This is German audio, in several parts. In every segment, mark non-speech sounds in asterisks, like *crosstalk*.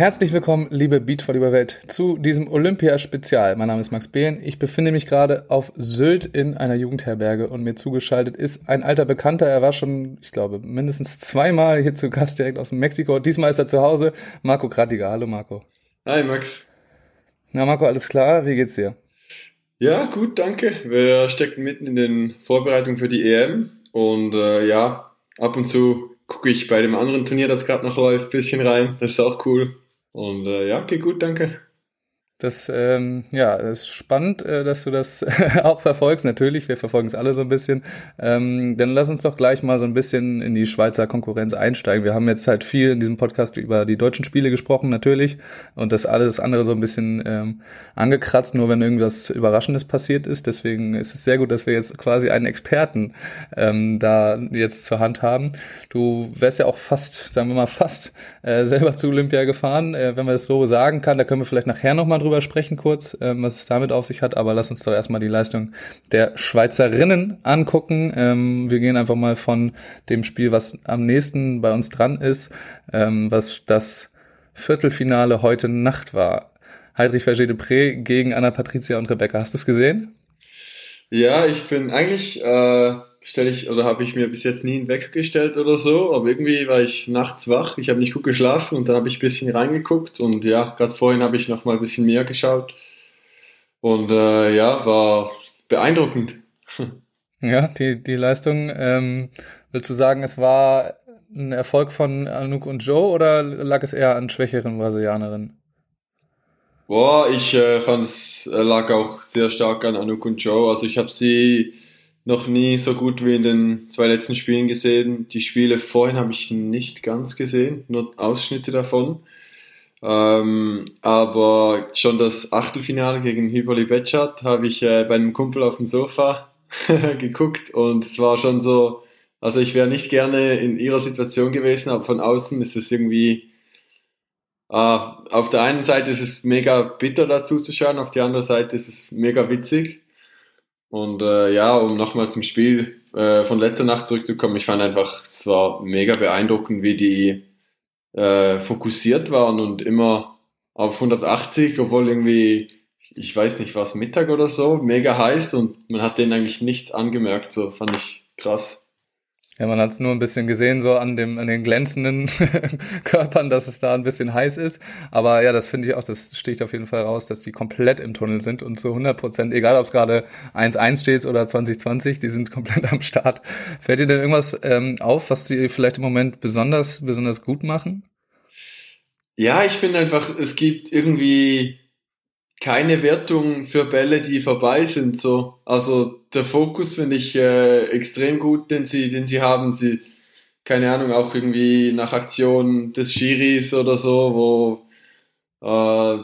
Herzlich willkommen, liebe Beachvolleyball-Welt, zu diesem Olympia-Spezial. Mein Name ist Max Behn. Ich befinde mich gerade auf Sylt in einer Jugendherberge und mir zugeschaltet ist ein alter Bekannter. Er war schon, ich glaube, mindestens zweimal hier zu Gast direkt aus Mexiko. Diesmal ist er zu Hause. Marco Gratiger. Hallo, Marco. Hi, Max. Na, Marco, alles klar? Wie geht's dir? Ja, gut, danke. Wir stecken mitten in den Vorbereitungen für die EM und äh, ja, ab und zu gucke ich bei dem anderen Turnier, das gerade noch läuft, bisschen rein. Das ist auch cool. Und äh, ja, geht gut, danke. Das, ähm, ja, das ist spannend, äh, dass du das *laughs* auch verfolgst. Natürlich, wir verfolgen es alle so ein bisschen. Ähm, dann lass uns doch gleich mal so ein bisschen in die Schweizer Konkurrenz einsteigen. Wir haben jetzt halt viel in diesem Podcast über die deutschen Spiele gesprochen, natürlich. Und das alles andere so ein bisschen ähm, angekratzt, nur wenn irgendwas Überraschendes passiert ist. Deswegen ist es sehr gut, dass wir jetzt quasi einen Experten ähm, da jetzt zur Hand haben. Du wärst ja auch fast, sagen wir mal, fast äh, selber zu Olympia gefahren, äh, wenn man es so sagen kann. Da können wir vielleicht nachher nochmal drüber drüber sprechen kurz, ähm, was es damit auf sich hat, aber lass uns doch erstmal die Leistung der Schweizerinnen angucken. Ähm, wir gehen einfach mal von dem Spiel, was am nächsten bei uns dran ist, ähm, was das Viertelfinale heute Nacht war. Heidrich Verger de Pré gegen Anna Patricia und Rebecca. Hast du es gesehen? Ja, ich bin eigentlich äh, stelle ich oder habe ich mir bis jetzt nie einen Wecker gestellt oder so, aber irgendwie war ich nachts wach, ich habe nicht gut geschlafen und dann habe ich ein bisschen reingeguckt und ja, gerade vorhin habe ich noch mal ein bisschen mehr geschaut und äh, ja, war beeindruckend. Ja, die, die Leistung, ähm, willst du sagen, es war ein Erfolg von Anouk und Joe oder lag es eher an schwächeren Brasilianerinnen? Boah, ich äh, fand es äh, lag auch sehr stark an Anouk und Joe. Also ich habe sie noch nie so gut wie in den zwei letzten Spielen gesehen. Die Spiele vorhin habe ich nicht ganz gesehen, nur Ausschnitte davon. Ähm, aber schon das Achtelfinale gegen Hiboli Betschat habe ich äh, bei einem Kumpel auf dem Sofa *laughs* geguckt und es war schon so, also ich wäre nicht gerne in ihrer Situation gewesen, aber von außen ist es irgendwie, äh, auf der einen Seite ist es mega bitter dazu zu schauen, auf der anderen Seite ist es mega witzig. Und äh, ja, um nochmal zum Spiel äh, von letzter Nacht zurückzukommen, ich fand einfach, es war mega beeindruckend, wie die äh, fokussiert waren und immer auf 180, obwohl irgendwie, ich weiß nicht, was Mittag oder so, mega heiß und man hat denen eigentlich nichts angemerkt, so fand ich krass. Ja, man hat es nur ein bisschen gesehen, so an dem, an den glänzenden *laughs* Körpern, dass es da ein bisschen heiß ist. Aber ja, das finde ich auch, das sticht auf jeden Fall raus, dass die komplett im Tunnel sind und zu 100 Prozent, egal ob es gerade 1-1 steht oder 2020, die sind komplett *laughs* am Start. Fällt dir denn irgendwas ähm, auf, was die vielleicht im Moment besonders, besonders gut machen? Ja, ich finde einfach, es gibt irgendwie keine Wertung für Bälle, die vorbei sind. So, also der Fokus finde ich äh, extrem gut, den sie, den sie haben. Sie, keine Ahnung, auch irgendwie nach Aktion des Schiris oder so, wo äh,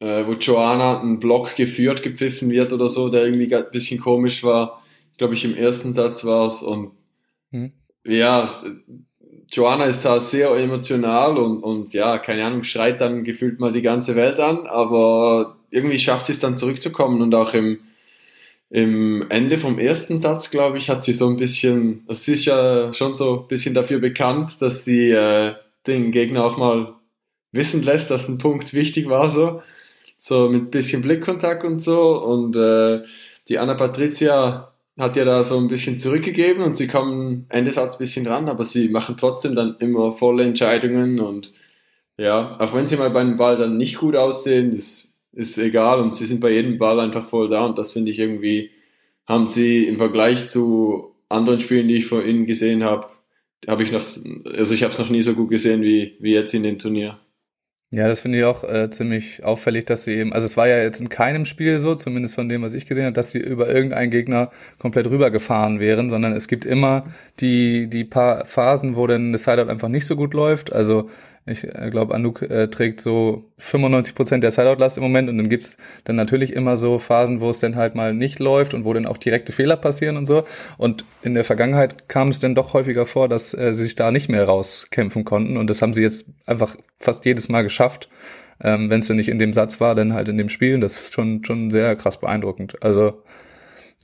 äh, wo Joanna einen Block geführt, gepfiffen wird oder so, der irgendwie ein bisschen komisch war. Glaube ich, im ersten Satz war es. Und hm. ja, Joanna ist da sehr emotional und, und ja, keine Ahnung, schreit dann gefühlt mal die ganze Welt an, aber irgendwie schafft sie es dann zurückzukommen und auch im, im Ende vom ersten Satz, glaube ich, hat sie so ein bisschen, das ist ja schon so ein bisschen dafür bekannt, dass sie äh, den Gegner auch mal wissen lässt, dass ein Punkt wichtig war, so, so mit bisschen Blickkontakt und so und äh, die Anna Patricia hat ja da so ein bisschen zurückgegeben und sie kommen Ende Satz ein bisschen dran, aber sie machen trotzdem dann immer volle Entscheidungen und ja, auch wenn sie mal bei einem Ball dann nicht gut aussehen, ist, ist egal und sie sind bei jedem Ball einfach voll da und das finde ich irgendwie, haben sie im Vergleich zu anderen Spielen, die ich vor ihnen gesehen habe, habe ich noch, also ich habe es noch nie so gut gesehen wie, wie jetzt in dem Turnier. Ja, das finde ich auch äh, ziemlich auffällig, dass sie eben, also es war ja jetzt in keinem Spiel so, zumindest von dem, was ich gesehen habe, dass sie über irgendeinen Gegner komplett rübergefahren wären, sondern es gibt immer die, die paar Phasen, wo dann das Sideout einfach nicht so gut läuft. Also ich äh, glaube, Anouk äh, trägt so 95 Prozent der Sideout-Last im Moment und dann gibt's dann natürlich immer so Phasen, wo es dann halt mal nicht läuft und wo dann auch direkte Fehler passieren und so. Und in der Vergangenheit kam es dann doch häufiger vor, dass äh, sie sich da nicht mehr rauskämpfen konnten und das haben sie jetzt einfach fast jedes Mal geschafft. Ähm, Wenn es dann nicht in dem Satz war, dann halt in dem Spiel. Das ist schon, schon sehr krass beeindruckend. Also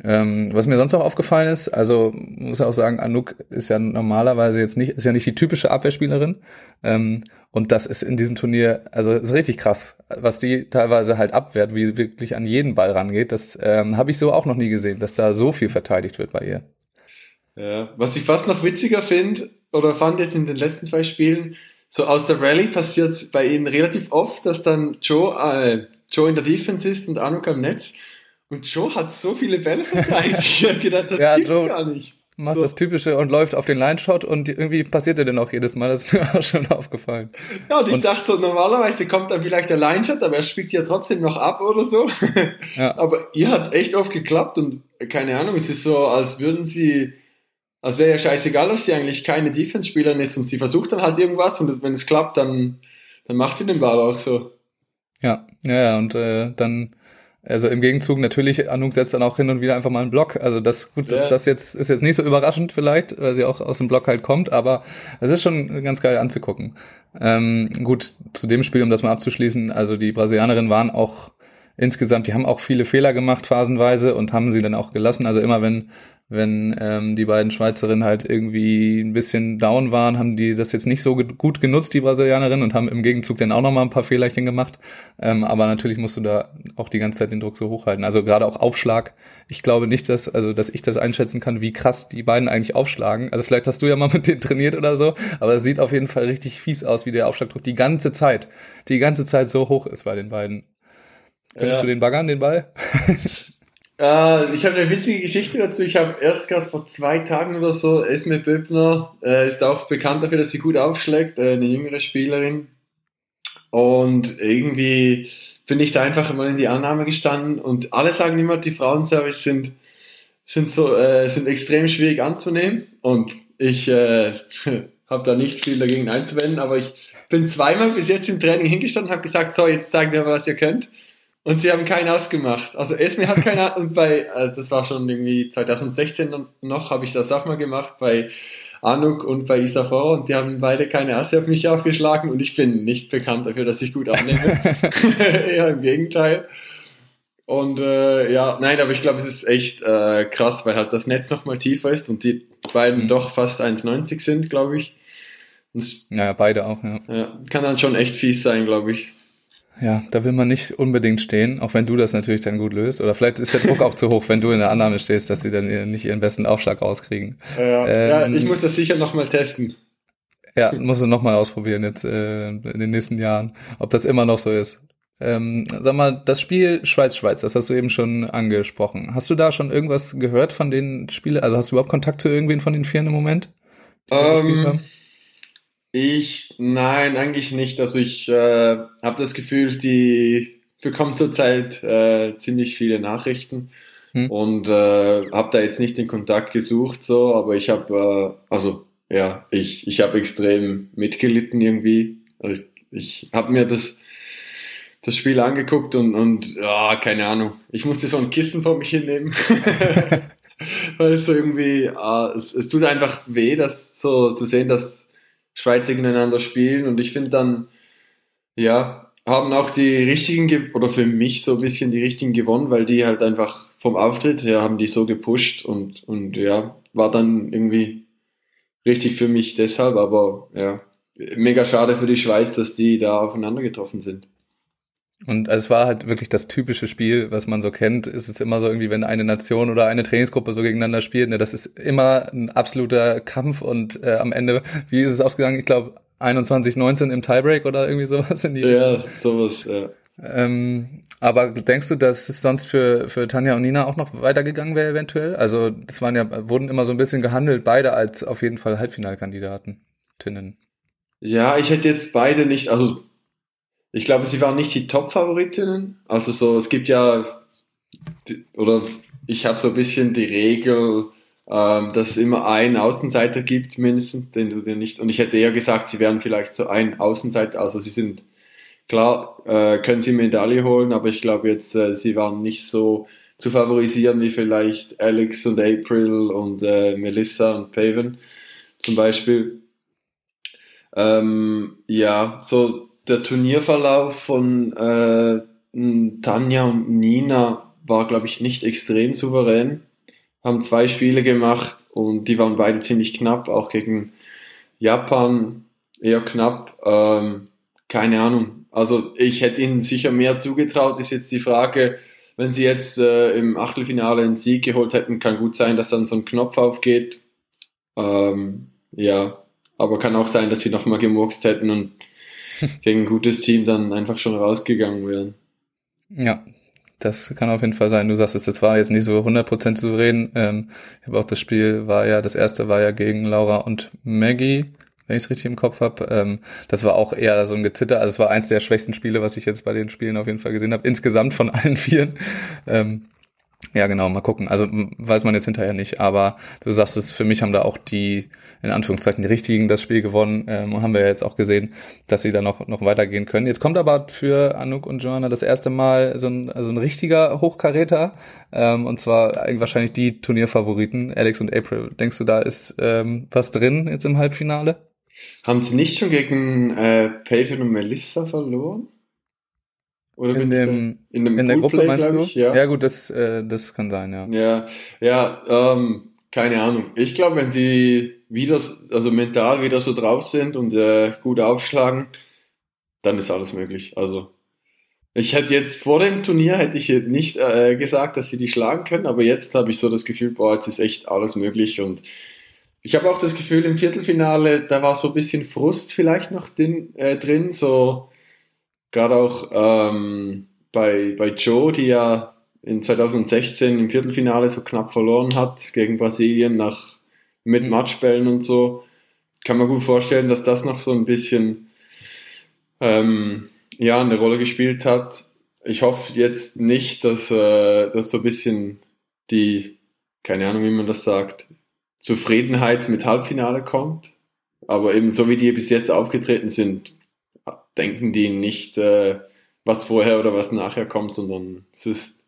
Ähm, was mir sonst noch aufgefallen ist, also muss auch sagen, Anouk ist ja normalerweise jetzt nicht, ist ja nicht die typische Abwehrspielerin. Ähm, und das ist in diesem Turnier, also ist richtig krass, was die teilweise halt abwehrt, wie sie wirklich an jeden Ball rangeht. Das ähm, habe ich so auch noch nie gesehen, dass da so viel verteidigt wird bei ihr. Ja, was ich fast noch witziger finde, oder fand jetzt in den letzten zwei Spielen, so aus der Rallye passiert es bei ihnen relativ oft, dass dann Joe, äh, Joe in der Defense ist und Anouk am Netz. Und Joe hat so viele Bälle verteidigt. ich habe gedacht, das ja, gibt's Joe, gar nicht macht so. das Typische und läuft auf den Line-Shot und irgendwie passiert er dann auch jedes Mal. Das ist mir *laughs* auch schon aufgefallen. Ja, und ich und, dachte so, normalerweise kommt dann vielleicht der Line-Shot, aber er spielt ja trotzdem noch ab oder so. *laughs* Ja. Aber ihr hat's echt oft geklappt und keine Ahnung, es ist so, als würden sie, als wäre ja scheißegal, dass sie eigentlich keine Defense-Spielerin ist und sie versucht dann halt irgendwas und wenn es klappt, dann, dann macht sie den Ball auch so. Ja, ja, ja, und äh, dann also im Gegenzug natürlich, Anuk setzt dann auch hin und wieder einfach mal einen Block. Also das gut, das, das jetzt ist jetzt nicht so überraschend vielleicht, weil sie auch aus dem Block halt kommt, aber es ist schon ganz geil anzugucken. Ähm, gut, zu dem Spiel, um das mal abzuschließen, also die Brasilianerinnen waren auch insgesamt, die haben auch viele Fehler gemacht phasenweise und haben sie dann auch gelassen. Also immer wenn wenn ähm, die beiden Schweizerinnen halt irgendwie ein bisschen down waren, haben die das jetzt nicht so gut genutzt, die Brasilianerinnen, und haben im Gegenzug dann auch nochmal ein paar Fehlerchen gemacht. Ähm, aber natürlich musst du da auch die ganze Zeit den Druck so hochhalten. Also gerade auch Aufschlag. Ich glaube nicht, dass, also, dass ich das einschätzen kann, wie krass die beiden eigentlich aufschlagen. Also vielleicht hast du ja mal mit denen trainiert oder so, aber es sieht auf jeden Fall richtig fies aus, wie der Aufschlagdruck die ganze Zeit, die ganze Zeit so hoch ist bei den beiden. Könntest ja. du den baggern, den Ball? *laughs* Äh, ich habe eine witzige Geschichte dazu. Ich habe erst gerade vor zwei Tagen oder so, Esme Böbner äh, ist auch bekannt dafür, dass sie gut aufschlägt, äh, eine jüngere Spielerin. Und irgendwie bin ich da einfach mal in die Annahme gestanden und alle sagen immer, die Frauenservice sind, sind, so, äh, sind extrem schwierig anzunehmen. Und ich äh, *laughs* habe da nicht viel dagegen einzuwenden, aber ich bin zweimal bis jetzt im Training hingestanden und habe gesagt, so, jetzt zeigen wir mal, was ihr könnt. Und sie haben keinen ausgemacht. Also Esme hat keinen und bei, äh, das war schon irgendwie 2016 noch, habe ich das auch mal gemacht, bei Anuk und bei Isafora und die haben beide keine Asse auf mich aufgeschlagen und ich bin nicht bekannt dafür, dass ich gut annehme. Eher *laughs* *laughs* im Gegenteil. Und äh, ja, nein, aber ich glaube, es ist echt äh, krass, weil halt das Netz nochmal tiefer ist und die beiden mhm. doch fast 1,90 sind, glaube ich. Und, ja, beide auch, ja. ja. Kann dann schon echt fies sein, glaube ich. Ja, da will man nicht unbedingt stehen, auch wenn du das natürlich dann gut löst. Oder vielleicht ist der Druck auch zu hoch, wenn du in der Annahme stehst, dass sie dann nicht ihren besten Aufschlag rauskriegen. Ja, ähm, ja ich muss das sicher nochmal testen. Ja, musst du nochmal ausprobieren jetzt äh, in den nächsten Jahren, ob das immer noch so ist. Ähm, sag mal, das Spiel Schweiz-Schweiz, das hast du eben schon angesprochen. Hast du da schon irgendwas gehört von den Spielen? Also hast du überhaupt Kontakt zu irgendwen von den Vieren im Moment? Ähm, ich, nein, eigentlich nicht. Also ich äh, habe das Gefühl, die bekommt zurzeit äh, ziemlich viele Nachrichten hm. und äh, habe da jetzt nicht den Kontakt gesucht, so, aber ich habe, äh, also ja, ich, ich habe extrem mitgelitten irgendwie. Also ich ich habe mir das, das Spiel angeguckt und, und ja, keine Ahnung. Ich musste so ein Kissen vor mich hinnehmen. *laughs* *laughs* Weil es so irgendwie, äh, es, es tut einfach weh, das so zu sehen, dass Schweizer gegeneinander spielen und ich finde dann, ja, haben auch die richtigen, oder für mich so ein bisschen die richtigen gewonnen, weil die halt einfach vom Auftritt her haben die so gepusht und, und ja, war dann irgendwie richtig für mich deshalb, aber ja, mega schade für die Schweiz, dass die da aufeinander getroffen sind. Und es war halt wirklich das typische Spiel, was man so kennt. Es ist immer so irgendwie, wenn eine Nation oder eine Trainingsgruppe so gegeneinander spielt, ne, das ist immer ein absoluter Kampf und äh, am Ende, wie ist es ausgegangen? Ich glaube 21, 19 im Tiebreak oder irgendwie sowas in die. Ja, sowas, ja. Ähm, aber denkst du, dass es sonst für, für Tanja und Nina auch noch weitergegangen wäre eventuell? Also das waren ja, wurden immer so ein bisschen gehandelt, beide als auf jeden Fall Halbfinalkandidaten. Tinnen. Ja, ich hätte jetzt beide nicht, also ich glaube, sie waren nicht die Top-Favoritinnen. Also so, es gibt ja, oder ich habe so ein bisschen die Regel, ähm, dass es immer einen Außenseiter gibt, mindestens, den du dir nicht. Und ich hätte eher gesagt, sie wären vielleicht so ein Außenseiter. Also sie sind klar, äh, können sie Medaille holen, aber ich glaube jetzt, äh, sie waren nicht so zu favorisieren wie vielleicht Alex und April und äh, Melissa und Paven zum Beispiel. Ähm, ja, so der Turnierverlauf von äh, Tanja und Nina war, glaube ich, nicht extrem souverän. Haben zwei Spiele gemacht und die waren beide ziemlich knapp, auch gegen Japan eher knapp. Ähm, keine Ahnung. Also ich hätte ihnen sicher mehr zugetraut. Ist jetzt die Frage, wenn sie jetzt äh, im Achtelfinale einen Sieg geholt hätten, kann gut sein, dass dann so ein Knopf aufgeht. Ähm, ja, aber kann auch sein, dass sie nochmal gemurkst hätten und *laughs* gegen ein gutes Team dann einfach schon rausgegangen wären. Ja, das kann auf jeden Fall sein. Du sagst es, das war jetzt nicht so 100% souverän. Ähm, ich habe auch das Spiel war ja, das erste war ja gegen Laura und Maggie, wenn ich es richtig im Kopf habe. Ähm, das war auch eher so ein Gezitter. Also es war eins der schwächsten Spiele, was ich jetzt bei den Spielen auf jeden Fall gesehen habe. Insgesamt von allen *laughs* vieren. Ähm, ja, genau, mal gucken. Also weiß man jetzt hinterher nicht, aber du sagst es, für mich haben da auch die, in Anführungszeichen, die Richtigen das Spiel gewonnen ähm, und haben wir ja jetzt auch gesehen, dass sie da noch, noch weitergehen können. Jetzt kommt aber für Anouk und Joanna das erste Mal so ein, also ein richtiger Hochkaräter ähm, und zwar wahrscheinlich die Turnierfavoriten, Alex und April. Denkst du, da ist ähm, was drin jetzt im Halbfinale? Haben sie nicht schon gegen äh, Paven und Melissa verloren? Oder in, dem, in, in der Gruppe meinst du? Ich, ja. ja, gut, das, äh, das kann sein, ja. Ja, ja ähm, keine Ahnung. Ich glaube, wenn sie wieder, also mental wieder so drauf sind und äh, gut aufschlagen, dann ist alles möglich. Also ich hätte jetzt vor dem Turnier hätte ich nicht äh, gesagt, dass sie die schlagen können, aber jetzt habe ich so das Gefühl, boah, jetzt ist echt alles möglich und ich habe auch das Gefühl, im Viertelfinale, da war so ein bisschen Frust vielleicht noch din, äh, drin, so Gerade auch ähm, bei, bei Joe, die ja in 2016 im Viertelfinale so knapp verloren hat gegen Brasilien nach mit. Matchbällen und so, kann man gut vorstellen, dass das noch so ein bisschen ähm, ja, eine Rolle gespielt hat. Ich hoffe jetzt nicht, dass, äh, dass so ein bisschen die, keine Ahnung, wie man das sagt, Zufriedenheit mit Halbfinale kommt. Aber eben so wie die bis jetzt aufgetreten sind, denken die nicht, äh, was vorher oder was nachher kommt, sondern es ist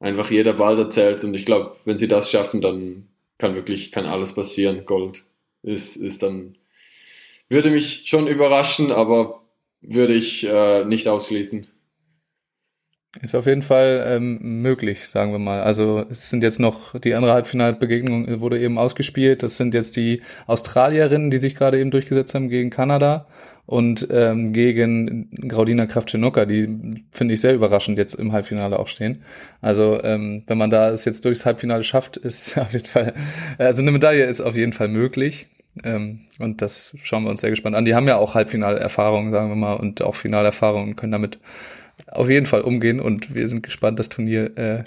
einfach jeder Ball erzählt und ich glaube, wenn sie das schaffen, dann kann wirklich, kann alles passieren. Gold ist, ist dann, würde mich schon überraschen, aber würde ich äh, nicht ausschließen. Ist auf jeden Fall ähm, möglich, sagen wir mal. Also es sind jetzt noch die andere Halbfinalbegegnung wurde eben ausgespielt. Das sind jetzt die Australierinnen, die sich gerade eben durchgesetzt haben gegen Kanada und ähm, gegen Graudina Kravchenokka, die finde ich sehr überraschend jetzt im Halbfinale auch stehen. Also ähm, wenn man da es jetzt durchs Halbfinale schafft, *laughs* ist auf jeden Fall, also eine Medaille ist auf jeden Fall möglich. Ähm, und das schauen wir uns sehr gespannt an. Die haben ja auch Halbfinalerfahrung, sagen wir mal, und auch Finalerfahrung und können damit auf jeden Fall umgehen. Und wir sind gespannt, das Turnier äh,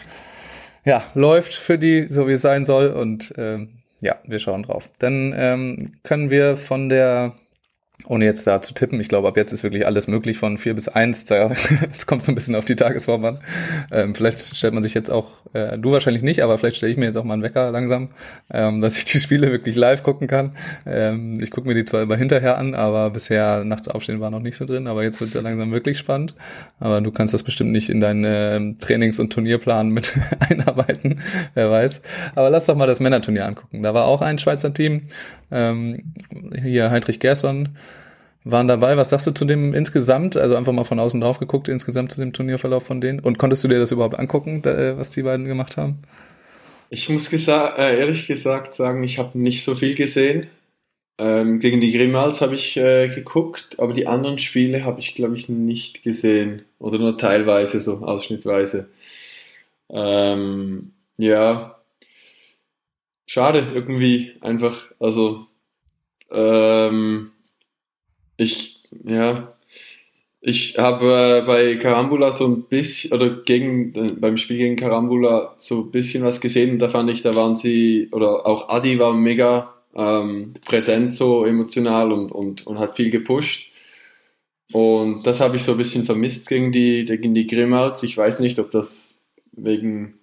ja läuft für die, so wie es sein soll. Und ähm, ja, wir schauen drauf. Dann ähm, können wir von der ohne jetzt da zu tippen, ich glaube, ab jetzt ist wirklich alles möglich von vier bis eins. Es *laughs* kommt so ein bisschen auf die Tagesform an. Ähm, vielleicht stellt man sich jetzt auch, äh, du wahrscheinlich nicht, aber vielleicht stelle ich mir jetzt auch mal einen Wecker langsam, ähm, dass ich die Spiele wirklich live gucken kann. Ähm, ich gucke mir die zwar immer hinterher an, aber bisher nachts aufstehen war noch nicht so drin, aber jetzt wird es ja langsam wirklich spannend. Aber du kannst das bestimmt nicht in deinen äh, Trainings- und Turnierplan mit *laughs* einarbeiten, wer weiß. Aber lass doch mal das Männerturnier angucken. Da war auch ein Schweizer Team, ähm, hier Heinrich Gerson, waren dabei. Was sagst du zu dem insgesamt? Also einfach mal von außen drauf geguckt, insgesamt zu dem Turnierverlauf von denen. Und konntest du dir das überhaupt angucken, da, was die beiden gemacht haben? Ich muss gesa äh, ehrlich gesagt sagen, ich habe nicht so viel gesehen. Ähm, gegen die Grimals habe ich äh, geguckt, aber die anderen Spiele habe ich, glaube ich, nicht gesehen. Oder nur teilweise, so ausschnittweise. Ähm, ja, schade irgendwie einfach. Also, ähm, ich, ja, ich habe äh, bei Karambula so ein bisschen, oder gegen, beim Spiel gegen Karambula so ein bisschen was gesehen da fand ich, da waren sie, oder auch Adi war mega ähm, präsent, so emotional und, und, und hat viel gepusht. Und das habe ich so ein bisschen vermisst gegen die, gegen die Grimmalds. Ich weiß nicht, ob das wegen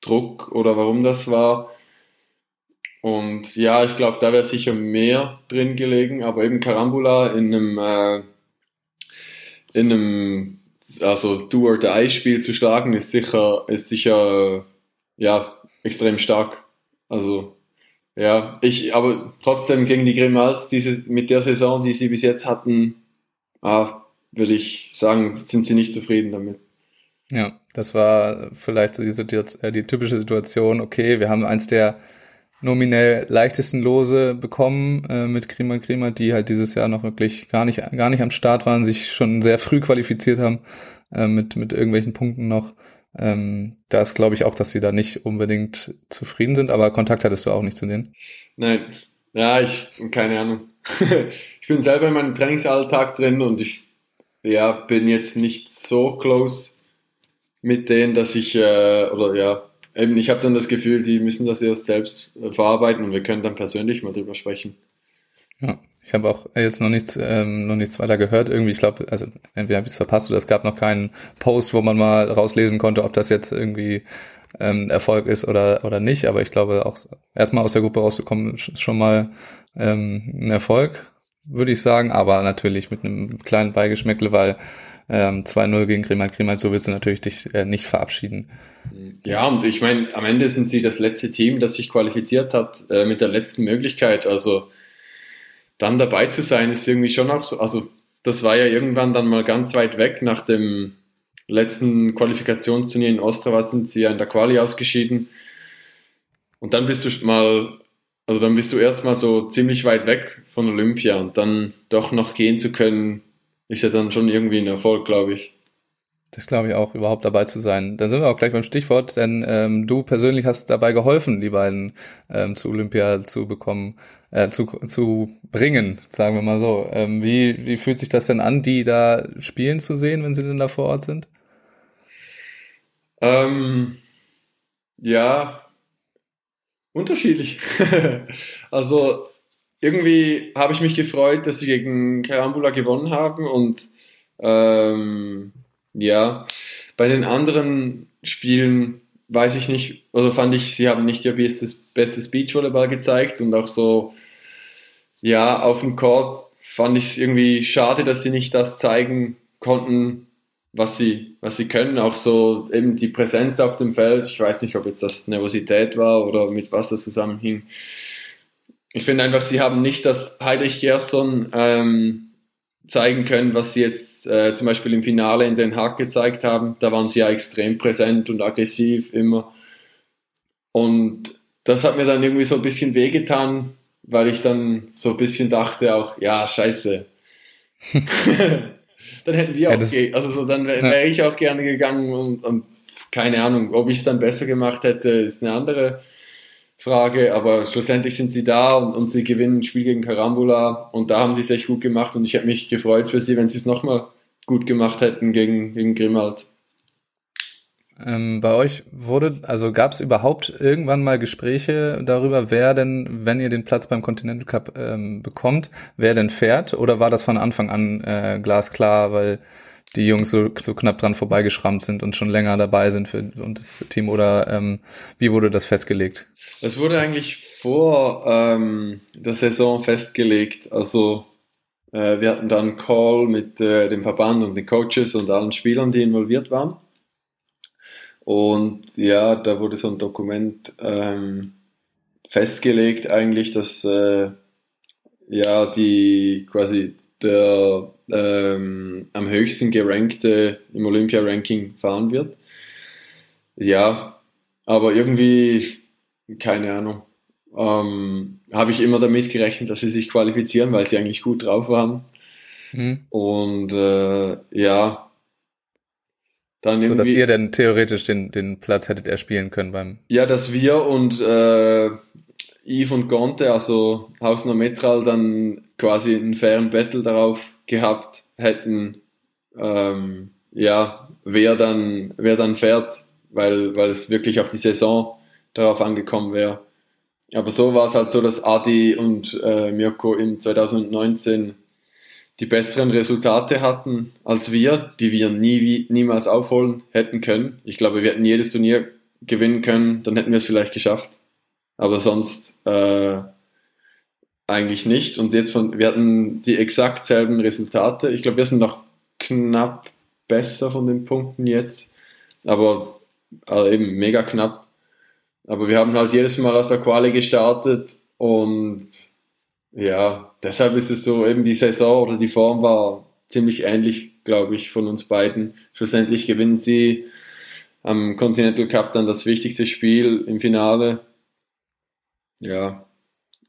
Druck oder warum das war. Und ja, ich glaube, da wäre sicher mehr drin gelegen, aber eben Karambula in einem, äh, in einem also Do or Die Spiel zu schlagen, ist sicher, ist sicher, ja, extrem stark. Also, ja, ich, aber trotzdem gegen die Grimals, diese, mit der Saison, die sie bis jetzt hatten, ah, würde ich sagen, sind sie nicht zufrieden damit. Ja, das war vielleicht so die, äh, die typische Situation, okay, wir haben eins der nominell leichtesten Lose bekommen äh, mit Krima Krima, die halt dieses Jahr noch wirklich gar nicht, gar nicht am Start waren, sich schon sehr früh qualifiziert haben äh, mit, mit irgendwelchen Punkten noch. Ähm, da ist, glaube ich, auch, dass sie da nicht unbedingt zufrieden sind, aber Kontakt hattest du auch nicht zu denen. Nein, ja, ich, keine Ahnung. *laughs* ich bin selber in meinem Trainingsalltag drin und ich ja, bin jetzt nicht so close mit denen, dass ich, äh, oder ja, eben, ich habe dann das Gefühl, die müssen das erst selbst verarbeiten und wir können dann persönlich mal drüber sprechen. Ja, ich habe auch jetzt noch nichts, ähm, noch nichts weiter gehört. Irgendwie, ich glaube, also entweder habe ich es verpasst oder es gab noch keinen Post, wo man mal rauslesen konnte, ob das jetzt irgendwie ähm, Erfolg ist oder oder nicht. Aber ich glaube auch erstmal aus der Gruppe rauszukommen ist schon mal ähm, ein Erfolg, würde ich sagen. Aber natürlich mit einem kleinen Beigeschmäckle, weil ähm, 2-0 gegen Grimal Grimal, so willst du natürlich dich äh, nicht verabschieden. Ja, und ich meine, am Ende sind sie das letzte Team, das sich qualifiziert hat äh, mit der letzten Möglichkeit. Also dann dabei zu sein, ist irgendwie schon auch so. Also das war ja irgendwann dann mal ganz weit weg. Nach dem letzten Qualifikationsturnier in Ostrava sind sie ja in der Quali ausgeschieden. Und dann bist du mal, also dann bist du erstmal so ziemlich weit weg von Olympia und dann doch noch gehen zu können, ist ja dann schon irgendwie ein Erfolg, glaube ich. Das glaube ich auch, überhaupt dabei zu sein. Dann sind wir auch gleich beim Stichwort, denn ähm, du persönlich hast dabei geholfen, die beiden ähm, zu Olympia zu bekommen, äh, zu, zu bringen, sagen wir mal so. Ähm, wie, wie fühlt sich das denn an, die da spielen zu sehen, wenn sie denn da vor Ort sind? Ähm, ja, unterschiedlich. *laughs* also irgendwie habe ich mich gefreut, dass sie gegen Karambula gewonnen haben und ähm, ja, bei den anderen Spielen weiß ich nicht, also fand ich, sie haben nicht ihr bestes, bestes Beachvolleyball gezeigt und auch so, ja, auf dem Court fand ich es irgendwie schade, dass sie nicht das zeigen konnten, was sie, was sie können. Auch so eben die Präsenz auf dem Feld. Ich weiß nicht, ob jetzt das Nervosität war oder mit was das zusammenhing ich finde einfach, sie haben nicht das Heidrich Gerson ähm, zeigen können, was sie jetzt äh, zum Beispiel im Finale in Den Haag gezeigt haben. Da waren sie ja extrem präsent und aggressiv immer. Und das hat mir dann irgendwie so ein bisschen wehgetan, weil ich dann so ein bisschen dachte auch, ja, scheiße. *laughs* dann hätten wir ja, auch, also so, dann wäre wär ich auch gerne gegangen und, und keine Ahnung, ob ich es dann besser gemacht hätte, ist eine andere Frage, aber schlussendlich sind sie da und, und sie gewinnen ein Spiel gegen Karambula und da haben sie es echt gut gemacht und ich hätte mich gefreut für sie, wenn sie es nochmal gut gemacht hätten gegen, gegen Grimald. Ähm, bei euch wurde, also gab es überhaupt irgendwann mal Gespräche darüber, wer denn, wenn ihr den Platz beim Continental Cup ähm, bekommt, wer denn fährt? Oder war das von Anfang an äh, glasklar, weil die Jungs so, so knapp dran vorbeigeschrammt sind und schon länger dabei sind für und das Team? Oder ähm, wie wurde das festgelegt? Es wurde eigentlich vor ähm, der Saison festgelegt. Also äh, wir hatten dann einen Call mit äh, dem Verband und den Coaches und allen Spielern, die involviert waren. Und ja, da wurde so ein Dokument ähm, festgelegt, eigentlich, dass äh, ja die quasi der ähm, am höchsten gerankte im Olympia-Ranking fahren wird. Ja, aber irgendwie keine Ahnung. Ähm, habe ich immer damit gerechnet, dass sie sich qualifizieren, weil sie eigentlich gut drauf waren. Mhm. Und äh, ja, dann irgendwie. So, dass ihr denn theoretisch den, den Platz hättet erspielen können beim. Ja, dass wir und äh, Yves und Gonte, also Hausner Metral, dann quasi einen fairen Battle darauf gehabt hätten, ähm, ja, wer dann, wer dann fährt, weil, weil es wirklich auf die Saison darauf angekommen wäre. Aber so war es halt so, dass Adi und äh, Mirko im 2019 die besseren Resultate hatten als wir, die wir nie, niemals aufholen hätten können. Ich glaube, wir hätten jedes Turnier gewinnen können, dann hätten wir es vielleicht geschafft. Aber sonst äh, eigentlich nicht. Und jetzt von, wir hatten die exakt selben Resultate. Ich glaube, wir sind noch knapp besser von den Punkten jetzt. Aber also eben mega knapp. Aber wir haben halt jedes Mal aus der Quali gestartet und ja, deshalb ist es so, eben die Saison oder die Form war ziemlich ähnlich, glaube ich, von uns beiden. Schlussendlich gewinnen sie am Continental Cup dann das wichtigste Spiel im Finale. Ja,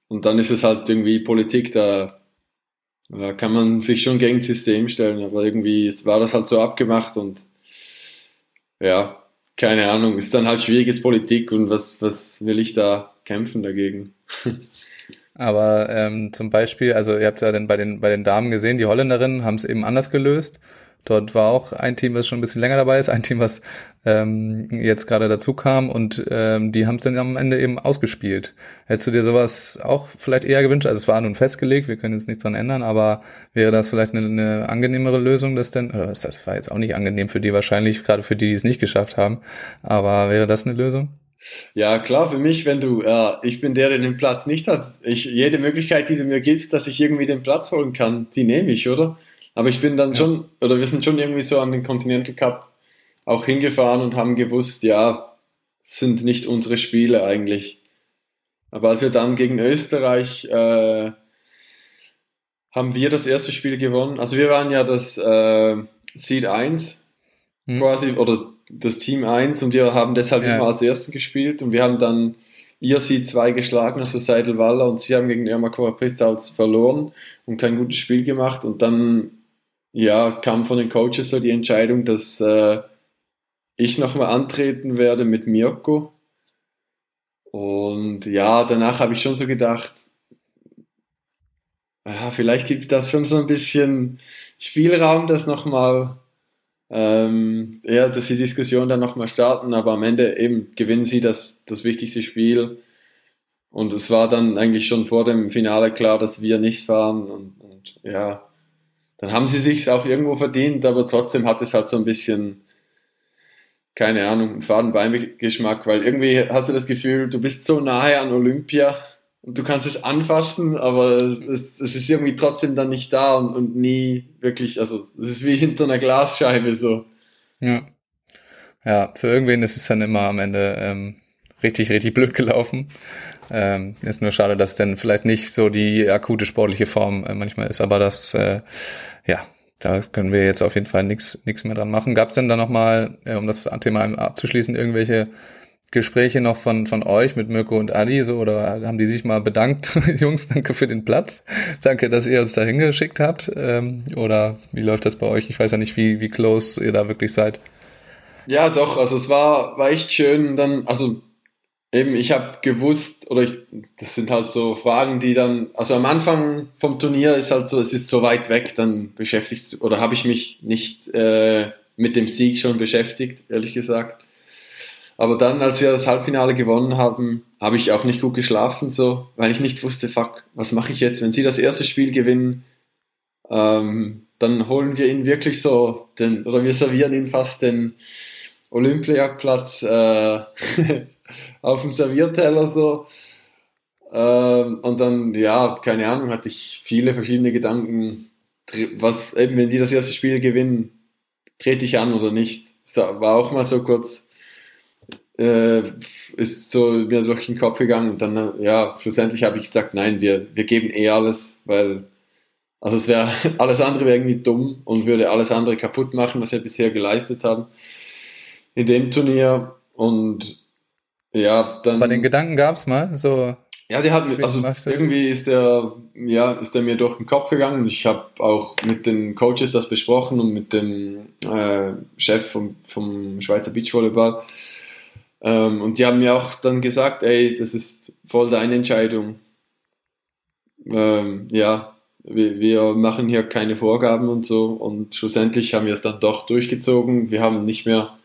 und dann ist es halt irgendwie Politik, da, kann man sich schon gegen das System stellen, aber irgendwie war das halt so abgemacht und ja, keine Ahnung, ist dann halt schwieriges Politik und was, was will ich da kämpfen dagegen? *laughs* Aber ähm, zum Beispiel, also ihr habt es ja dann bei den, bei den Damen gesehen, die Holländerinnen haben es eben anders gelöst. Dort war auch ein Team, was schon ein bisschen länger dabei ist, ein Team, was ähm, jetzt gerade dazu kam und ähm, die haben es dann am Ende eben ausgespielt. Hättest du dir sowas auch vielleicht eher gewünscht? Also es war nun festgelegt, wir können jetzt nichts dran ändern, aber wäre das vielleicht eine, eine angenehmere Lösung, das denn, oder das war jetzt auch nicht angenehm für die wahrscheinlich, gerade für die, die es nicht geschafft haben, aber wäre das eine Lösung? Ja, klar, für mich, wenn du, äh, ich bin der, der den Platz nicht hat. Ich, jede Möglichkeit, die du mir gibst, dass ich irgendwie den Platz holen kann, die nehme ich, oder? Aber ich bin dann ja. schon, oder wir sind schon irgendwie so an den Continental Cup auch hingefahren und haben gewusst, ja, sind nicht unsere Spiele eigentlich. Aber als wir dann gegen Österreich äh, haben wir das erste Spiel gewonnen. Also wir waren ja das äh, Seed 1 hm. quasi, oder das Team 1 und wir haben deshalb ja. immer als Ersten gespielt und wir haben dann ihr Seed 2 geschlagen, also Seidel Waller und sie haben gegen Ermakova Pristals verloren und kein gutes Spiel gemacht und dann ja, kam von den Coaches so die Entscheidung, dass äh, ich nochmal antreten werde mit Mirko. Und ja, danach habe ich schon so gedacht, ja, vielleicht gibt das schon so ein bisschen Spielraum, das nochmal, ähm, ja, dass die Diskussion dann nochmal starten, aber am Ende eben gewinnen sie das, das wichtigste Spiel. Und es war dann eigentlich schon vor dem Finale klar, dass wir nicht fahren. Und, und ja, dann haben sie sich auch irgendwo verdient, aber trotzdem hat es halt so ein bisschen, keine Ahnung, einen Fadenbeingeschmack, weil irgendwie hast du das Gefühl, du bist so nahe an Olympia und du kannst es anfassen, aber es, es ist irgendwie trotzdem dann nicht da und, und nie wirklich, also es ist wie hinter einer Glasscheibe so. Ja. Ja, für irgendwen ist es dann immer am Ende ähm, richtig, richtig blöd gelaufen. Ähm, ist nur schade, dass dann vielleicht nicht so die akute sportliche Form äh, manchmal ist, aber das, äh, ja, da können wir jetzt auf jeden Fall nichts nichts mehr dran machen. Gab es denn da nochmal, äh, um das Thema abzuschließen, irgendwelche Gespräche noch von, von euch mit Mirko und Adi, so, oder haben die sich mal bedankt? *laughs* Jungs, danke für den Platz. Danke, dass ihr uns da hingeschickt habt. Ähm, oder wie läuft das bei euch? Ich weiß ja nicht, wie, wie close ihr da wirklich seid. Ja, doch, also es war, war echt schön. Dann, also Eben, ich habe gewusst, oder ich, das sind halt so Fragen, die dann, also am Anfang vom Turnier ist halt so, es ist so weit weg, dann beschäftigst oder habe ich mich nicht äh, mit dem Sieg schon beschäftigt, ehrlich gesagt. Aber dann, als wir das Halbfinale gewonnen haben, habe ich auch nicht gut geschlafen, so, weil ich nicht wusste, fuck, was mache ich jetzt, wenn sie das erste Spiel gewinnen, ähm, dann holen wir ihn wirklich so, den, oder wir servieren ihn fast den Olympiaplatz. Äh, *laughs* auf dem Servierteller so. Ähm, und dann, ja, keine Ahnung, hatte ich viele verschiedene Gedanken, was eben, wenn die das erste Spiel gewinnen, trete ich an oder nicht. Das war auch mal so kurz, äh, ist so mir durch den Kopf gegangen und dann, ja, schlussendlich habe ich gesagt, nein, wir, wir geben eh alles, weil, also es wäre, *laughs* alles andere wäre irgendwie dumm und würde alles andere kaputt machen, was wir bisher geleistet haben in dem Turnier und ja, dann. Bei den Gedanken gab's mal so. Ja, der hat mir, also irgendwie ist der, ja, ist der mir durch den Kopf gegangen. Ich habe auch mit den Coaches das besprochen und mit dem äh, Chef vom, vom Schweizer Beachvolleyball. Ähm, und die haben mir auch dann gesagt, ey, das ist voll deine Entscheidung. Ähm, ja, wir, wir machen hier keine Vorgaben und so. Und schlussendlich haben wir es dann doch durchgezogen. Wir haben nicht mehr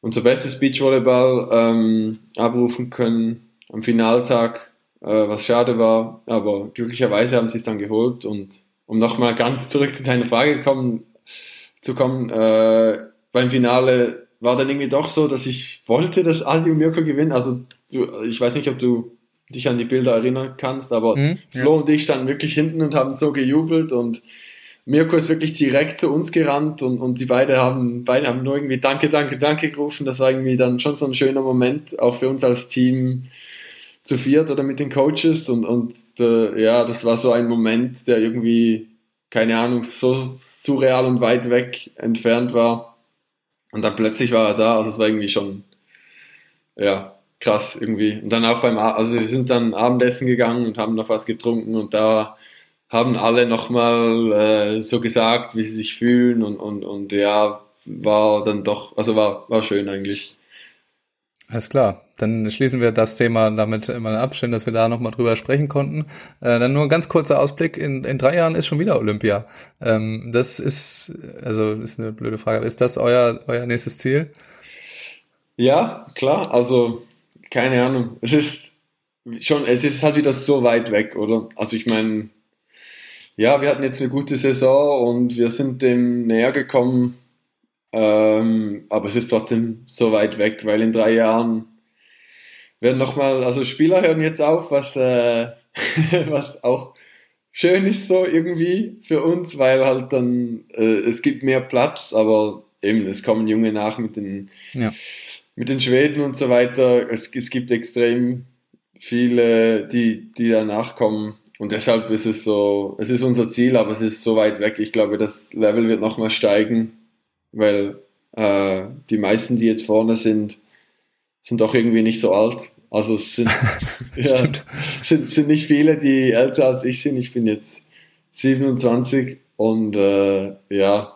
unser bestes Beachvolleyball ähm, abrufen können am Finaltag, äh, was schade war, aber glücklicherweise haben sie es dann geholt und um nochmal ganz zurück zu deiner Frage kommen, zu kommen, äh, beim Finale war dann irgendwie doch so, dass ich wollte, dass Aldi und Mirko gewinnen. Also du, ich weiß nicht, ob du dich an die Bilder erinnern kannst, aber mhm, Flo ja. und ich standen wirklich hinten und haben so gejubelt und Mirko ist wirklich direkt zu uns gerannt und, und die beiden haben, beide haben nur irgendwie Danke, Danke, Danke gerufen. Das war irgendwie dann schon so ein schöner Moment, auch für uns als Team zu viert oder mit den Coaches und, und äh, ja, das war so ein Moment, der irgendwie keine Ahnung, so surreal und weit weg entfernt war. Und dann plötzlich war er da, also es war irgendwie schon, ja, krass irgendwie. Und dann auch beim, also wir sind dann Abendessen gegangen und haben noch was getrunken und da haben alle nochmal äh, so gesagt, wie sie sich fühlen und, und, und ja, war dann doch, also war, war schön eigentlich. Alles klar, dann schließen wir das Thema damit mal ab. Schön, dass wir da nochmal drüber sprechen konnten. Äh, dann nur ein ganz kurzer Ausblick. In, in drei Jahren ist schon wieder Olympia. Ähm, das ist, also ist eine blöde Frage. Ist das euer, euer nächstes Ziel? Ja, klar. Also, keine Ahnung. Es ist schon, es ist halt wieder so weit weg, oder? Also ich meine, ja, wir hatten jetzt eine gute Saison und wir sind dem näher gekommen ähm, aber es ist trotzdem so weit weg, weil in drei Jahren werden nochmal, also Spieler hören jetzt auf, was, äh, *laughs* was auch schön ist so irgendwie für uns, weil halt dann äh, es gibt mehr Platz, aber eben es kommen Junge nach mit den ja. mit den Schweden und so weiter. Es, es gibt extrem viele, die die danach kommen und deshalb ist es so, es ist unser Ziel, aber es ist so weit weg. Ich glaube, das Level wird nochmal steigen weil äh, die meisten, die jetzt vorne sind, sind doch irgendwie nicht so alt. Also es sind, *laughs* *laughs* ja, sind, sind nicht viele, die älter als ich sind. Ich bin jetzt 27 und äh, ja,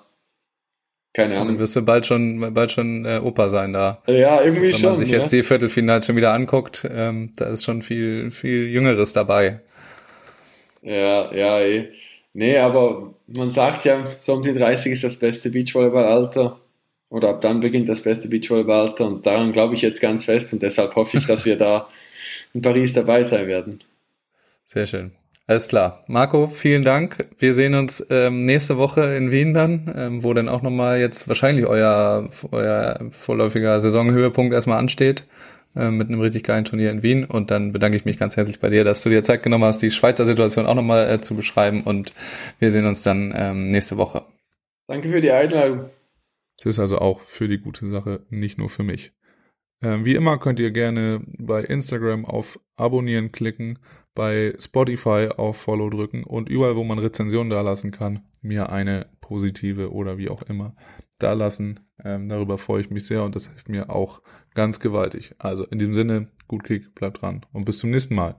keine Ahnung. Dann wirst du bald schon, bald schon äh, Opa sein da. Ja, irgendwie schon. Wenn man sich ja. jetzt die Viertelfinals schon wieder anguckt, ähm, da ist schon viel, viel Jüngeres dabei. Ja, ja, eh. Nee, aber man sagt ja, so um die 30 ist das beste Beachvolleyballalter. Oder ab dann beginnt das beste Beachvolleyballalter. Und daran glaube ich jetzt ganz fest. Und deshalb hoffe ich, dass wir da in Paris dabei sein werden. Sehr schön. Alles klar. Marco, vielen Dank. Wir sehen uns ähm, nächste Woche in Wien dann, ähm, wo dann auch nochmal jetzt wahrscheinlich euer, euer vorläufiger Saisonhöhepunkt erstmal ansteht. Äh, mit einem richtig geilen Turnier in Wien. Und dann bedanke ich mich ganz herzlich bei dir, dass du dir Zeit genommen hast, die Schweizer Situation auch nochmal äh, zu beschreiben. Und wir sehen uns dann ähm, nächste Woche. Danke für die Einladung. Das ist also auch für die gute Sache, nicht nur für mich. Ähm, wie immer könnt ihr gerne bei Instagram auf Abonnieren klicken, bei Spotify auf Follow drücken und überall, wo man Rezensionen da lassen kann, mir eine positive oder wie auch immer da lassen. Ähm, darüber freue ich mich sehr und das hilft mir auch ganz gewaltig. Also in diesem Sinne, gut Kick, bleibt dran und bis zum nächsten Mal.